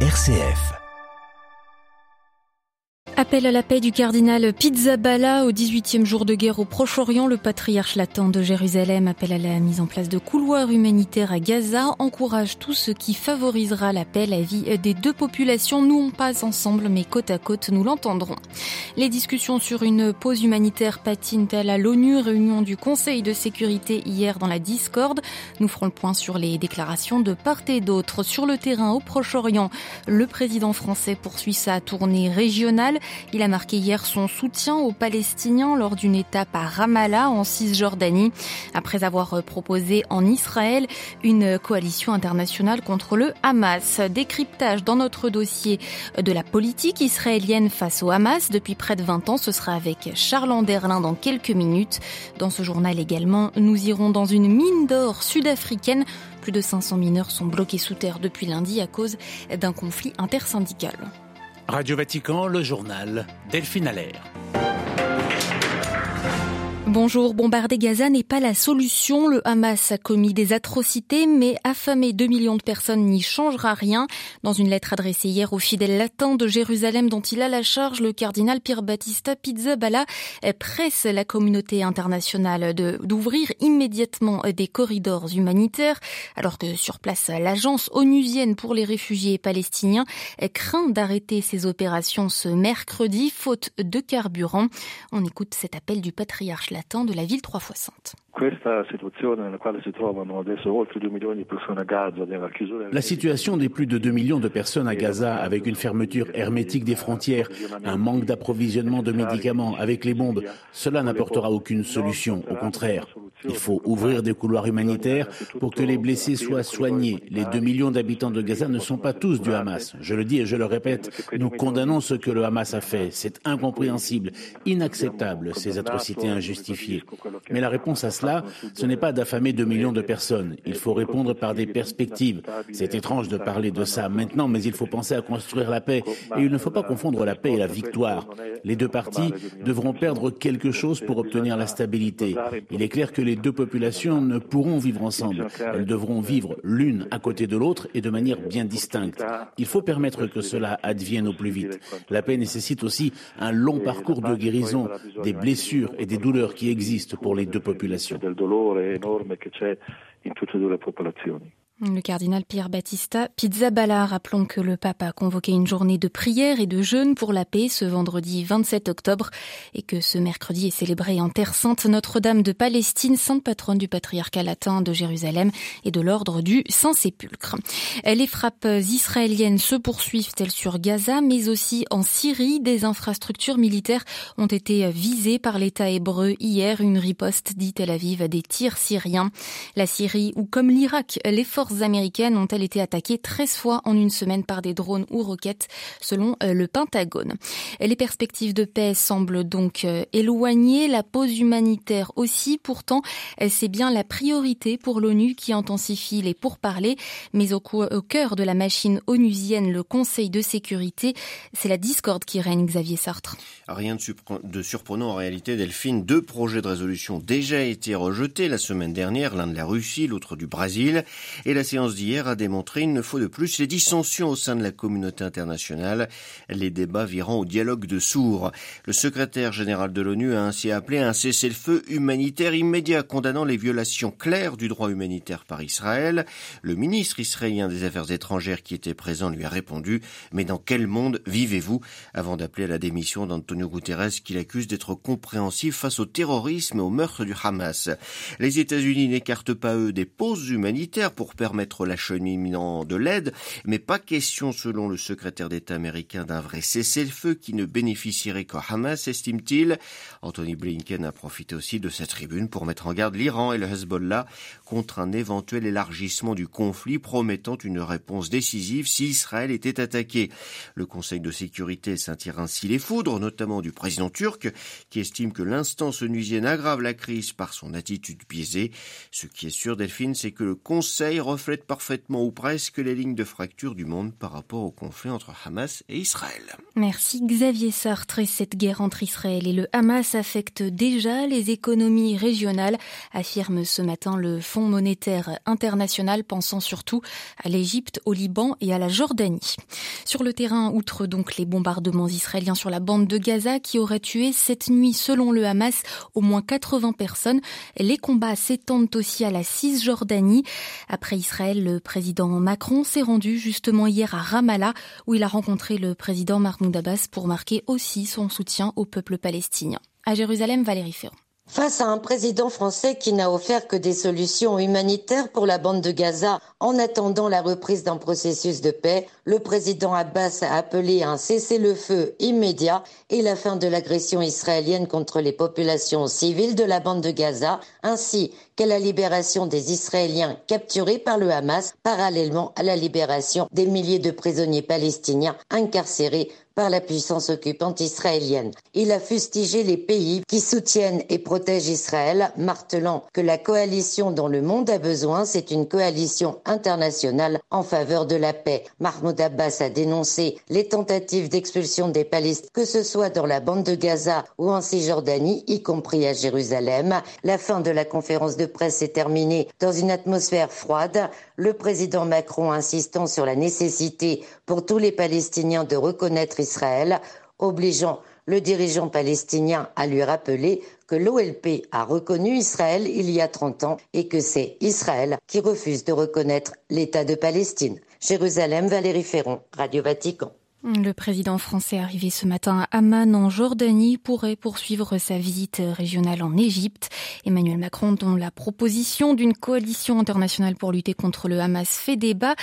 RCF. Appel à la paix du cardinal Pizzaballa au 18e jour de guerre au Proche-Orient. Le patriarche latin de Jérusalem appelle à la mise en place de couloirs humanitaires à Gaza, encourage tout ce qui favorisera la paix, la vie des deux populations. Nous, on passe ensemble, mais côte à côte, nous l'entendrons. Les discussions sur une pause humanitaire patinent-elles à l'ONU, réunion du Conseil de sécurité hier dans la discorde. Nous ferons le point sur les déclarations de part et d'autre. Sur le terrain au Proche-Orient, le président français poursuit sa tournée régionale. Il a marqué hier son soutien aux Palestiniens lors d'une étape à Ramallah en Cisjordanie, après avoir proposé en Israël une coalition internationale contre le Hamas. Décryptage dans notre dossier de la politique israélienne face au Hamas depuis près de 20 ans. Ce sera avec Charles Anderlin dans quelques minutes. Dans ce journal également, nous irons dans une mine d'or sud-africaine plus de 500 mineurs sont bloqués sous terre depuis lundi à cause d'un conflit intersyndical. Radio Vatican, le journal Delphine Allaire. Bonjour, bombarder Gaza n'est pas la solution. Le Hamas a commis des atrocités, mais affamer 2 millions de personnes n'y changera rien. Dans une lettre adressée hier aux fidèles latins de Jérusalem dont il a la charge, le cardinal Pierre Battista Pizzaballa presse la communauté internationale d'ouvrir immédiatement des corridors humanitaires, alors que sur place, l'agence onusienne pour les réfugiés palestiniens craint d'arrêter ses opérations ce mercredi, faute de carburant. On écoute cet appel du patriarche latin de la ville trois fois sainte. La situation des plus de 2 millions de personnes à Gaza avec une fermeture hermétique des frontières, un manque d'approvisionnement de médicaments avec les bombes, cela n'apportera aucune solution, au contraire. Il faut ouvrir des couloirs humanitaires pour que les blessés soient soignés. Les 2 millions d'habitants de Gaza ne sont pas tous du Hamas. Je le dis et je le répète, nous condamnons ce que le Hamas a fait. C'est incompréhensible, inacceptable, ces atrocités injustifiées. Mais la réponse à cela, ce n'est pas d'affamer 2 millions de personnes. Il faut répondre par des perspectives. C'est étrange de parler de ça maintenant, mais il faut penser à construire la paix. Et il ne faut pas confondre la paix et la victoire. Les deux parties devront perdre quelque chose pour obtenir la stabilité. Les deux populations ne pourront vivre ensemble. Elles devront vivre l'une à côté de l'autre et de manière bien distincte. Il faut permettre que cela advienne au plus vite. La paix nécessite aussi un long parcours de guérison des blessures et des douleurs qui existent pour les deux populations. Le cardinal Pierre Battista Pizzaballa, rappelons que le pape a convoqué une journée de prière et de jeûne pour la paix ce vendredi 27 octobre et que ce mercredi est célébré en Terre Sainte Notre-Dame de Palestine, sainte patronne du patriarcat latin de Jérusalem et de l'ordre du Saint-Sépulcre. Les frappes israéliennes se poursuivent-elles sur Gaza, mais aussi en Syrie. Des infrastructures militaires ont été visées par l'État hébreu hier, une riposte dit Tel Aviv à des tirs syriens. La Syrie, ou comme l'Irak, américaines ont-elles été attaquées 13 fois en une semaine par des drones ou roquettes, selon le Pentagone. Les perspectives de paix semblent donc éloignées, la pause humanitaire aussi. Pourtant, c'est bien la priorité pour l'ONU qui intensifie les pourparlers, mais au, au cœur de la machine onusienne, le Conseil de sécurité, c'est la discorde qui règne, Xavier Sartre. Rien de surprenant en réalité, Delphine. Deux projets de résolution ont déjà été rejetés la semaine dernière, l'un de la Russie, l'autre du Brésil. Et la séance d'hier a démontré une fois de plus les dissensions au sein de la communauté internationale, les débats virant au dialogue de sourds. Le secrétaire général de l'ONU a ainsi appelé à un cessez-le-feu humanitaire immédiat condamnant les violations claires du droit humanitaire par Israël. Le ministre israélien des Affaires étrangères qui était présent lui a répondu Mais dans quel monde vivez-vous? Avant d'appeler à la démission d'Antonio Guterres qu'il accuse d'être compréhensif face au terrorisme et au meurtre du Hamas. Les États-Unis n'écartent pas eux des pauses humanitaires pour permettre l'acheminement de l'aide, mais pas question, selon le secrétaire d'État américain, d'un vrai cessez-le-feu qui ne bénéficierait qu'au Hamas, estime-t-il. Anthony Blinken a profité aussi de sa tribune pour mettre en garde l'Iran et le Hezbollah contre un éventuel élargissement du conflit, promettant une réponse décisive si Israël était attaqué. Le Conseil de sécurité s'attire ainsi les foudres, notamment du président turc, qui estime que l'instance onusienne aggrave la crise par son attitude biaisée. Ce qui est sûr, Delphine, c'est que le Conseil reflète parfaitement ou presque les lignes de fracture du monde par rapport au conflit entre Hamas et Israël. Merci Xavier Sartre. Et cette guerre entre Israël et le Hamas affecte déjà les économies régionales, affirme ce matin le Fonds monétaire international, pensant surtout à l'Égypte, au Liban et à la Jordanie. Sur le terrain, outre donc les bombardements israéliens sur la bande de Gaza qui auraient tué cette nuit, selon le Hamas, au moins 80 personnes, les combats s'étendent aussi à la Cisjordanie. Après Israël, le président Macron s'est rendu justement hier à Ramallah où il a rencontré le président Mahmoud Abbas pour marquer aussi son soutien au peuple palestinien. À Jérusalem, Valérie Ferrand. Face à un président français qui n'a offert que des solutions humanitaires pour la bande de Gaza en attendant la reprise d'un processus de paix, le président Abbas a appelé à un cessez-le-feu immédiat et la fin de l'agression israélienne contre les populations civiles de la bande de Gaza, ainsi qu'à la libération des Israéliens capturés par le Hamas, parallèlement à la libération des milliers de prisonniers palestiniens incarcérés par la puissance occupante israélienne. Il a fustigé les pays qui soutiennent et protègent Israël, martelant que la coalition dont le monde a besoin, c'est une coalition internationale en faveur de la paix. Mahmoud Abbas a dénoncé les tentatives d'expulsion des Palestiniens, que ce soit dans la bande de Gaza ou en Cisjordanie, y compris à Jérusalem. La fin de la conférence de presse est terminée dans une atmosphère froide, le président Macron insistant sur la nécessité pour tous les Palestiniens de reconnaître Israël, obligeant le dirigeant palestinien à lui rappeler que l'OLP a reconnu Israël il y a 30 ans et que c'est Israël qui refuse de reconnaître l'État de Palestine. Jérusalem, Valérie Ferron, Radio Vatican. Le président français arrivé ce matin à Amman en Jordanie pourrait poursuivre sa visite régionale en Égypte. Emmanuel Macron, dont la proposition d'une coalition internationale pour lutter contre le Hamas fait débat,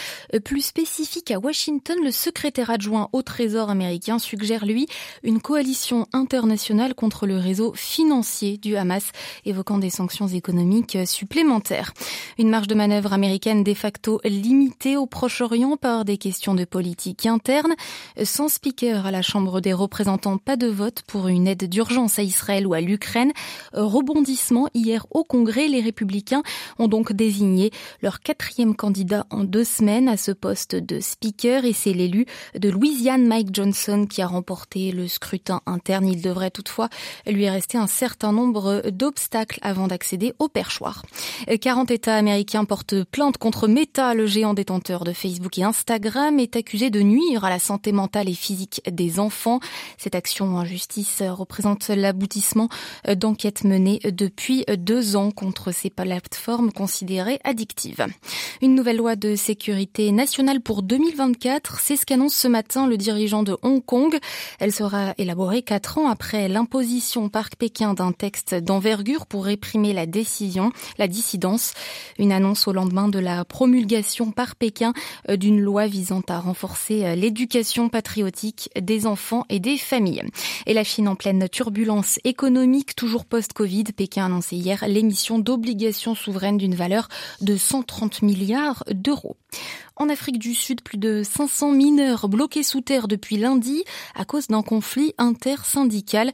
plus spécifique à Washington, le secrétaire adjoint au Trésor américain suggère lui une coalition internationale contre le réseau financier du Hamas, évoquant des sanctions économiques supplémentaires. Une marge de manœuvre américaine de facto limitée au Proche-Orient par des questions de politique interne. Sans speaker à la Chambre des représentants, pas de vote pour une aide d'urgence à Israël ou à l'Ukraine. Rebondissement hier au Congrès, les républicains ont donc désigné leur quatrième candidat en deux semaines à ce poste de speaker et c'est l'élu de Louisiane Mike Johnson qui a remporté le scrutin interne. Il devrait toutefois lui rester un certain nombre d'obstacles avant d'accéder au perchoir. 40 États américains portent plainte contre Meta, le géant détenteur de Facebook et Instagram, est accusé de nuire à la santé mentale et physique des enfants. Cette action en justice représente l'aboutissement d'enquêtes menées depuis deux ans contre ces plateformes considérées addictives. Une nouvelle loi de sécurité nationale pour 2024, c'est ce qu'annonce ce matin le dirigeant de Hong Kong. Elle sera élaborée quatre ans après l'imposition par Pékin d'un texte d'envergure pour réprimer la décision, la dissidence. Une annonce au lendemain de la promulgation par Pékin d'une loi visant à renforcer l'éducation patriotique des enfants et des familles. Et la Chine en pleine turbulence économique, toujours post-Covid, Pékin a annoncé hier l'émission d'obligations souveraines d'une valeur de 130 milliards d'euros. En Afrique du Sud, plus de 500 mineurs bloqués sous terre depuis lundi à cause d'un conflit intersyndical.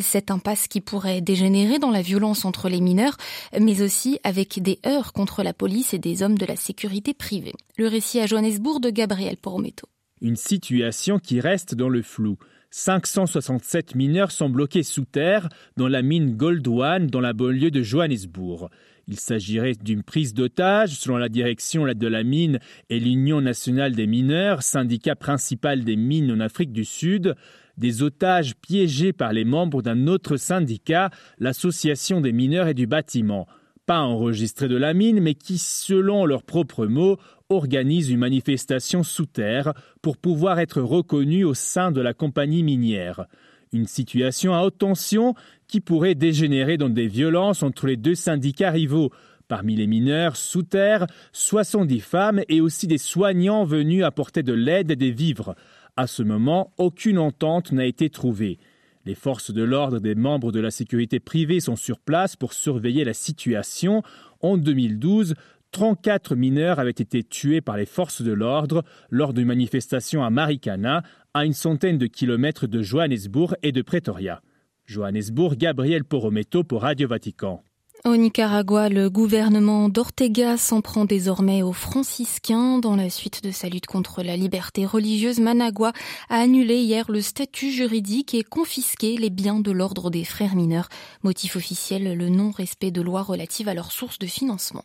Cette impasse qui pourrait dégénérer dans la violence entre les mineurs, mais aussi avec des heurts contre la police et des hommes de la sécurité privée. Le récit à Johannesburg de Gabriel Porometo. Une situation qui reste dans le flou. 567 mineurs sont bloqués sous terre dans la mine Goldwan dans la banlieue de Johannesburg. Il s'agirait d'une prise d'otage selon la direction de la mine et l'Union nationale des mineurs, syndicat principal des mines en Afrique du Sud, des otages piégés par les membres d'un autre syndicat, l'Association des mineurs et du bâtiment pas enregistrés de la mine, mais qui, selon leurs propres mots, organisent une manifestation sous terre pour pouvoir être reconnus au sein de la compagnie minière. Une situation à haute tension qui pourrait dégénérer dans des violences entre les deux syndicats rivaux. Parmi les mineurs sous terre, 70 femmes et aussi des soignants venus apporter de l'aide et des vivres. À ce moment, aucune entente n'a été trouvée. Les forces de l'ordre des membres de la sécurité privée sont sur place pour surveiller la situation. En 2012, 34 mineurs avaient été tués par les forces de l'ordre lors d'une manifestation à Marikana, à une centaine de kilomètres de Johannesburg et de Pretoria. Johannesburg, Gabriel Porometo pour Radio Vatican. Au Nicaragua, le gouvernement d'Ortega s'en prend désormais aux franciscains. Dans la suite de sa lutte contre la liberté religieuse, Managua a annulé hier le statut juridique et confisqué les biens de l'ordre des frères mineurs. Motif officiel, le non-respect de lois relatives à leurs sources de financement.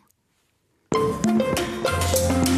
Thank you.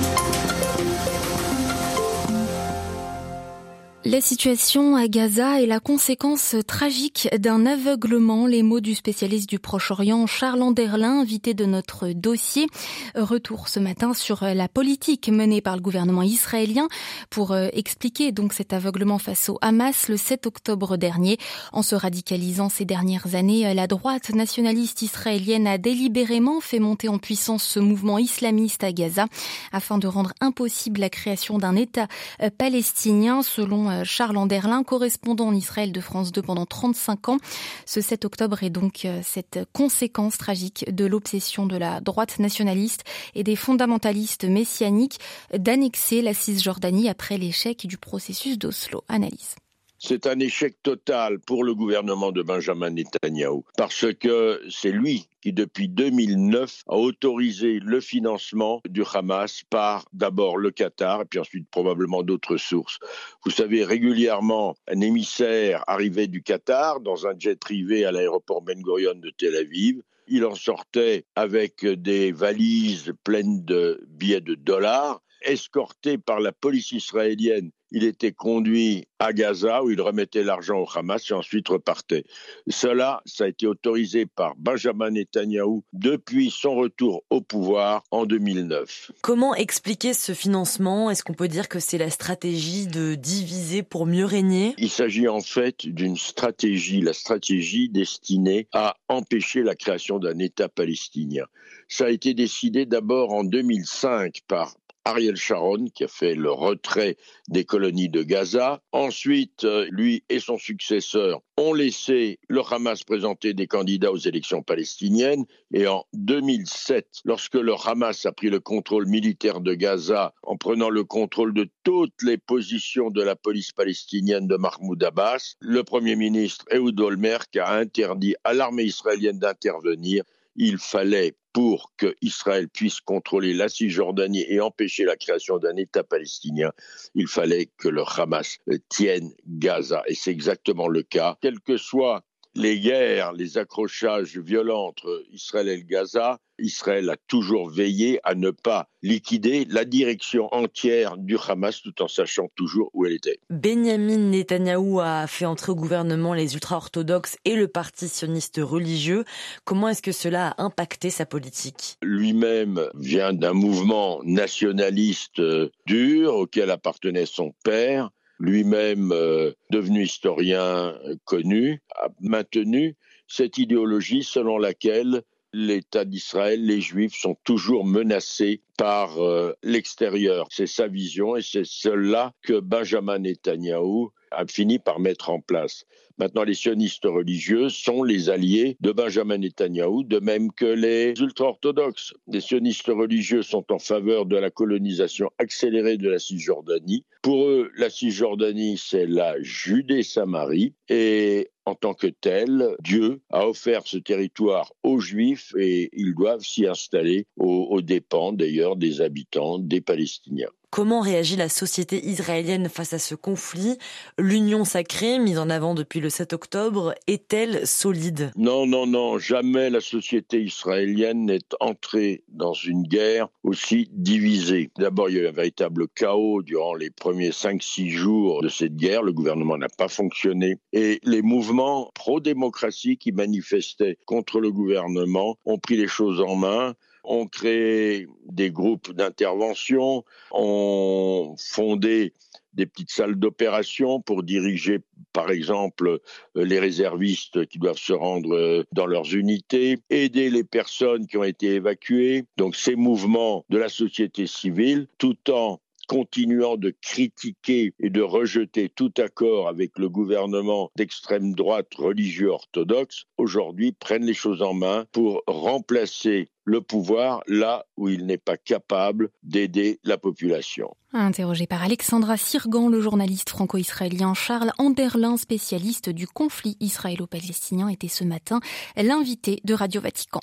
La situation à Gaza est la conséquence tragique d'un aveuglement. Les mots du spécialiste du Proche-Orient, Charles Anderlin, invité de notre dossier. Retour ce matin sur la politique menée par le gouvernement israélien pour euh, expliquer donc cet aveuglement face au Hamas le 7 octobre dernier. En se radicalisant ces dernières années, la droite nationaliste israélienne a délibérément fait monter en puissance ce mouvement islamiste à Gaza afin de rendre impossible la création d'un État euh, palestinien selon euh, Charles Anderlin, correspondant en Israël de France 2 pendant 35 ans. Ce 7 octobre est donc euh, cette conséquence tragique de l'obsession de la droite nationaliste et des fondamentalistes messianiques d'annexer la Cisjordanie après l'échec du processus d'Oslo. Analyse. C'est un échec total pour le gouvernement de Benjamin Netanyahu, parce que c'est lui qui, depuis 2009, a autorisé le financement du Hamas par d'abord le Qatar et puis ensuite probablement d'autres sources. Vous savez, régulièrement, un émissaire arrivait du Qatar dans un jet privé à l'aéroport Ben Gurion de Tel Aviv. Il en sortait avec des valises pleines de billets de dollars escorté par la police israélienne, il était conduit à Gaza où il remettait l'argent au Hamas et ensuite repartait. Cela, ça a été autorisé par Benjamin Netanyahou depuis son retour au pouvoir en 2009. Comment expliquer ce financement? Est-ce qu'on peut dire que c'est la stratégie de diviser pour mieux régner? Il s'agit en fait d'une stratégie, la stratégie destinée à empêcher la création d'un État palestinien. Ça a été décidé d'abord en 2005 par Ariel Sharon, qui a fait le retrait des colonies de Gaza. Ensuite, euh, lui et son successeur ont laissé le Hamas présenter des candidats aux élections palestiniennes. Et en 2007, lorsque le Hamas a pris le contrôle militaire de Gaza en prenant le contrôle de toutes les positions de la police palestinienne de Mahmoud Abbas, le Premier ministre Ehud Olmert a interdit à l'armée israélienne d'intervenir. Il fallait pour que Israël puisse contrôler la Cisjordanie et empêcher la création d'un État palestinien, il fallait que le Hamas tienne Gaza. Et c'est exactement le cas. Quel que soit les guerres, les accrochages violents entre Israël et le Gaza, Israël a toujours veillé à ne pas liquider la direction entière du Hamas tout en sachant toujours où elle était. Benjamin Netanyahou a fait entrer au gouvernement les ultra-orthodoxes et le parti sioniste religieux. Comment est-ce que cela a impacté sa politique? Lui-même vient d'un mouvement nationaliste euh, dur auquel appartenait son père lui-même euh, devenu historien connu, a maintenu cette idéologie selon laquelle l'État d'Israël, les Juifs sont toujours menacés par euh, l'extérieur. C'est sa vision et c'est cela que Benjamin Netanyahou a fini par mettre en place. Maintenant, les sionistes religieux sont les alliés de Benjamin Netanyahou, de même que les ultra-orthodoxes. Les sionistes religieux sont en faveur de la colonisation accélérée de la Cisjordanie. Pour eux, la Cisjordanie, c'est la Judée-Samarie. Et en tant que tel, Dieu a offert ce territoire aux Juifs et ils doivent s'y installer aux dépens d'ailleurs des habitants, des Palestiniens. Comment réagit la société israélienne face à ce conflit? L'union sacrée, mise en avant depuis le 7 octobre, est-elle solide? Non, non, non, jamais la société israélienne n'est entrée dans une guerre aussi divisée. D'abord, il y a eu un véritable chaos durant les premiers 5-6 jours de cette guerre. Le gouvernement n'a pas fonctionné. Et les mouvements pro-démocratie qui manifestaient contre le gouvernement ont pris les choses en main ont créé des groupes d'intervention, ont fondé des petites salles d'opération pour diriger, par exemple, les réservistes qui doivent se rendre dans leurs unités, aider les personnes qui ont été évacuées. Donc ces mouvements de la société civile, tout en continuant de critiquer et de rejeter tout accord avec le gouvernement d'extrême droite religieux orthodoxe, aujourd'hui prennent les choses en main pour remplacer le pouvoir là où il n'est pas capable d'aider la population. Interrogé par Alexandra Sirgan, le journaliste franco-israélien Charles Anderlin, spécialiste du conflit israélo-palestinien, était ce matin l'invité de Radio Vatican.